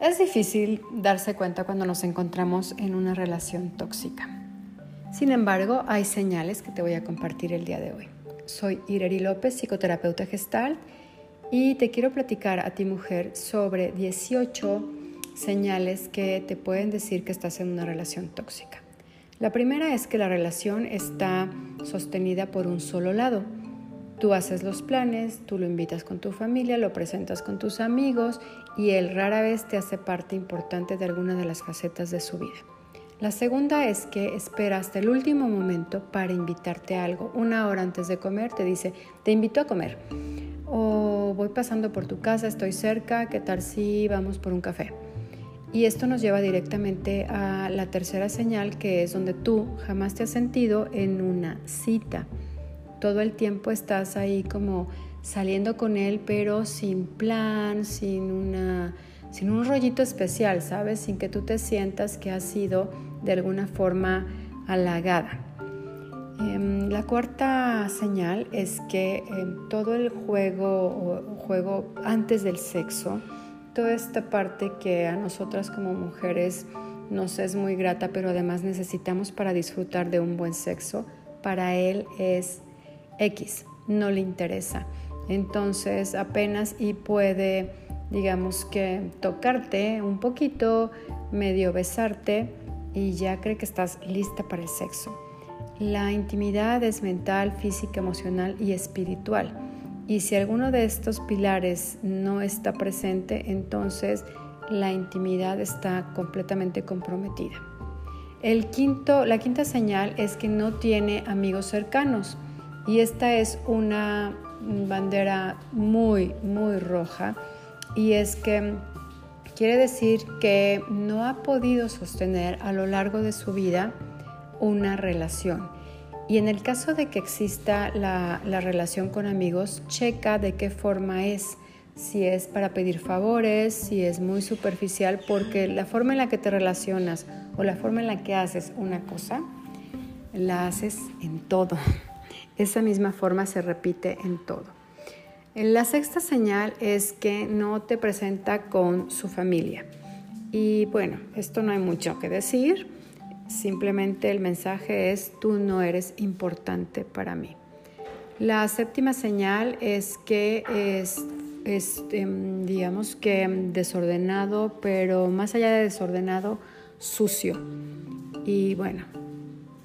Es difícil darse cuenta cuando nos encontramos en una relación tóxica. Sin embargo, hay señales que te voy a compartir el día de hoy. Soy Ireri López, psicoterapeuta gestal, y te quiero platicar a ti mujer sobre 18 señales que te pueden decir que estás en una relación tóxica. La primera es que la relación está sostenida por un solo lado. Tú haces los planes, tú lo invitas con tu familia, lo presentas con tus amigos y él rara vez te hace parte importante de alguna de las facetas de su vida. La segunda es que espera hasta el último momento para invitarte a algo. Una hora antes de comer te dice, te invito a comer. O voy pasando por tu casa, estoy cerca, ¿qué tal si vamos por un café? Y esto nos lleva directamente a la tercera señal, que es donde tú jamás te has sentido en una cita todo el tiempo estás ahí como saliendo con él, pero sin plan, sin, una, sin un rollito especial, ¿sabes? Sin que tú te sientas que has sido de alguna forma halagada. Em, la cuarta señal es que en todo el juego juego antes del sexo, toda esta parte que a nosotras como mujeres nos es muy grata, pero además necesitamos para disfrutar de un buen sexo, para él es X, no le interesa. Entonces apenas y puede, digamos que, tocarte un poquito, medio besarte y ya cree que estás lista para el sexo. La intimidad es mental, física, emocional y espiritual. Y si alguno de estos pilares no está presente, entonces la intimidad está completamente comprometida. El quinto, la quinta señal es que no tiene amigos cercanos. Y esta es una bandera muy, muy roja y es que quiere decir que no ha podido sostener a lo largo de su vida una relación. Y en el caso de que exista la, la, relación con amigos, checa de qué forma es, si es para pedir favores, si es muy superficial, porque la forma en la que te relacionas o la forma en la que haces una cosa, la haces en todo. Esa misma forma se repite en todo. La sexta señal es que no te presenta con su familia. Y bueno, esto no hay mucho que decir. Simplemente el mensaje es, tú no eres importante para mí. La séptima señal es que es, em, digamos que desordenado, pero más allá de desordenado, sucio. Y bueno,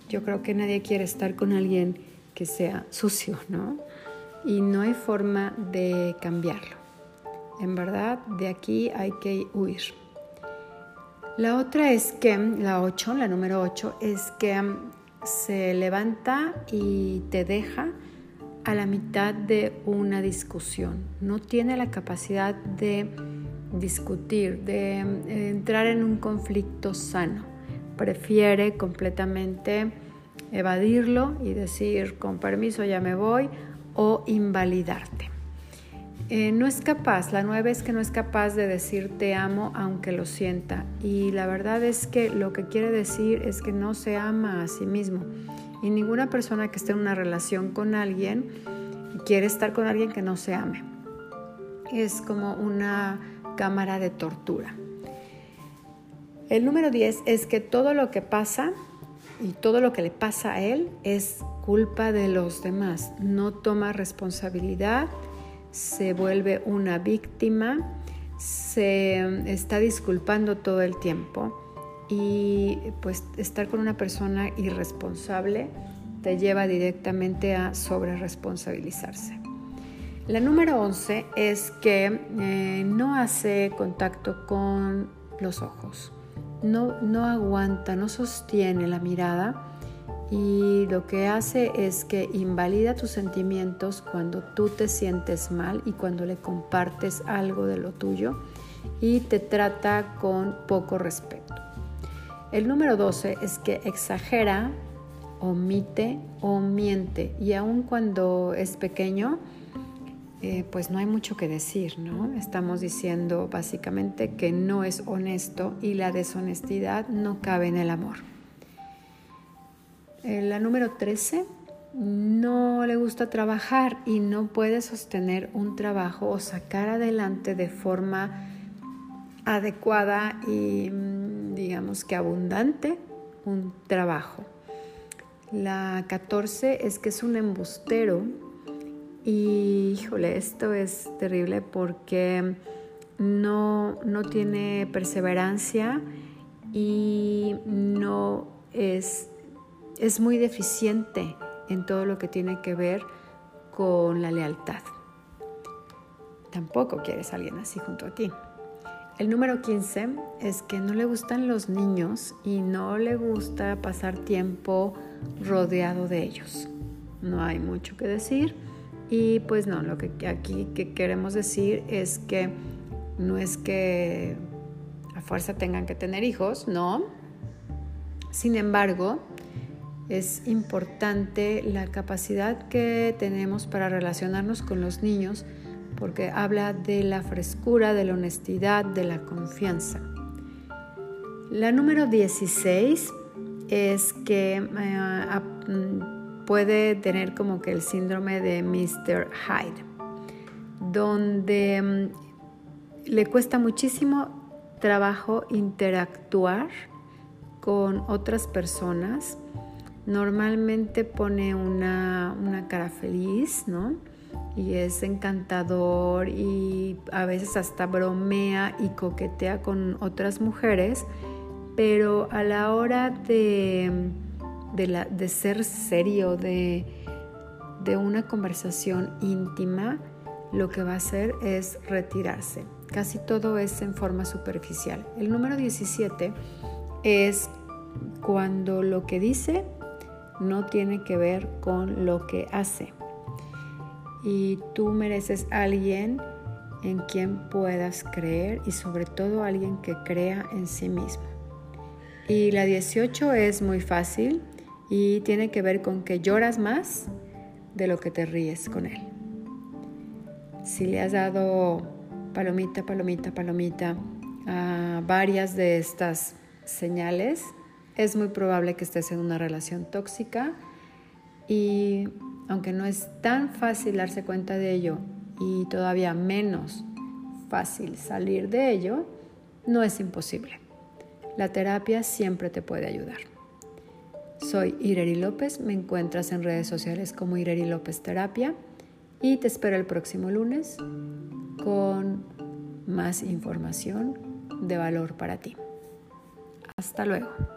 yo creo que nadie quiere estar con alguien que sea sucio, ¿no? Y no hay forma de cambiarlo. En verdad, de aquí hay que huir. La otra es que, la 8, la número 8, es que um, se levanta y te deja a la mitad de una discusión. No tiene la capacidad de discutir, de um, entrar en un conflicto sano. Prefiere completamente evadirlo y decir con permiso ya me voy o invalidarte. Eh, no es capaz, la nueve es que no es capaz de decir te amo aunque lo sienta y la verdad es que lo que quiere decir es que no se ama a sí mismo y ninguna persona que esté en una relación con alguien quiere estar con alguien que no se ame. Es como una cámara de tortura. El número 10 es que todo lo que pasa y todo lo que le pasa a él es culpa de los demás. No toma responsabilidad, se vuelve una víctima, se está disculpando todo el tiempo y pues estar con una persona irresponsable te lleva directamente a sobreresponsabilizarse. La número 11 es que eh, no hace contacto con los ojos no, aguanta, no sostiene la mirada y lo que hace es que invalida tus sentimientos cuando tú te sientes mal y cuando le compartes algo de lo tuyo y te trata con poco respeto. El número 12 es que exagera, omite o miente y aun cuando es pequeño, eh, pues no hay mucho que decir, ¿no? Estamos diciendo básicamente que no es honesto y la deshonestidad no cabe en el amor. Eh, la número 13, no le gusta trabajar y no puede sostener un trabajo o sacar adelante de forma adecuada y mm, digamos que abundante un trabajo. La 14 es que es un embustero y híjole, esto es terrible porque no, no tiene perseverancia y no es, es muy deficiente en todo lo que tiene que ver con la lealtad. Tampoco quieres a alguien así junto a ti. El número 15 es que no le gustan los niños y no le gusta pasar tiempo rodeado de ellos. No hay mucho que decir y pues no, lo que aquí que queremos decir es que no es que a fuerza tengan que tener hijos, no. Sin embargo, es importante la capacidad que tenemos para relacionarnos con los niños porque habla de la frescura, de la honestidad, de la confianza. La número 16 es que eh, puede tener como que el síndrome de Mr. Hyde, donde mm, le cuesta muchísimo trabajo interactuar con otras personas. Normalmente pone una, una cara feliz, ¿no? y es encantador y a veces hasta bromea y coquetea con otras mujeres, pero a la hora de, de, ser serio, de, de una conversación íntima, lo que va a hacer es retirarse. Casi todo es en forma superficial. El número 17 es cuando lo que dice no tiene que ver con lo que hace y tú mereces alguien en quien puedas creer y sobre todo alguien que crea en sí mismo. Y la 18 es muy fácil y tiene que ver con que lloras más de lo que te ríes con él. Si le has dado palomita, palomita, palomita a varias de estas señales, es muy probable que estés en una relación tóxica y aunque no es tan fácil darse cuenta de ello y todavía menos fácil salir de ello, no es imposible. La terapia siempre te puede ayudar. Soy Ireri López, me encuentras en redes sociales como Ireri López Terapia y te espero el próximo lunes con más información de valor para ti. Hasta luego.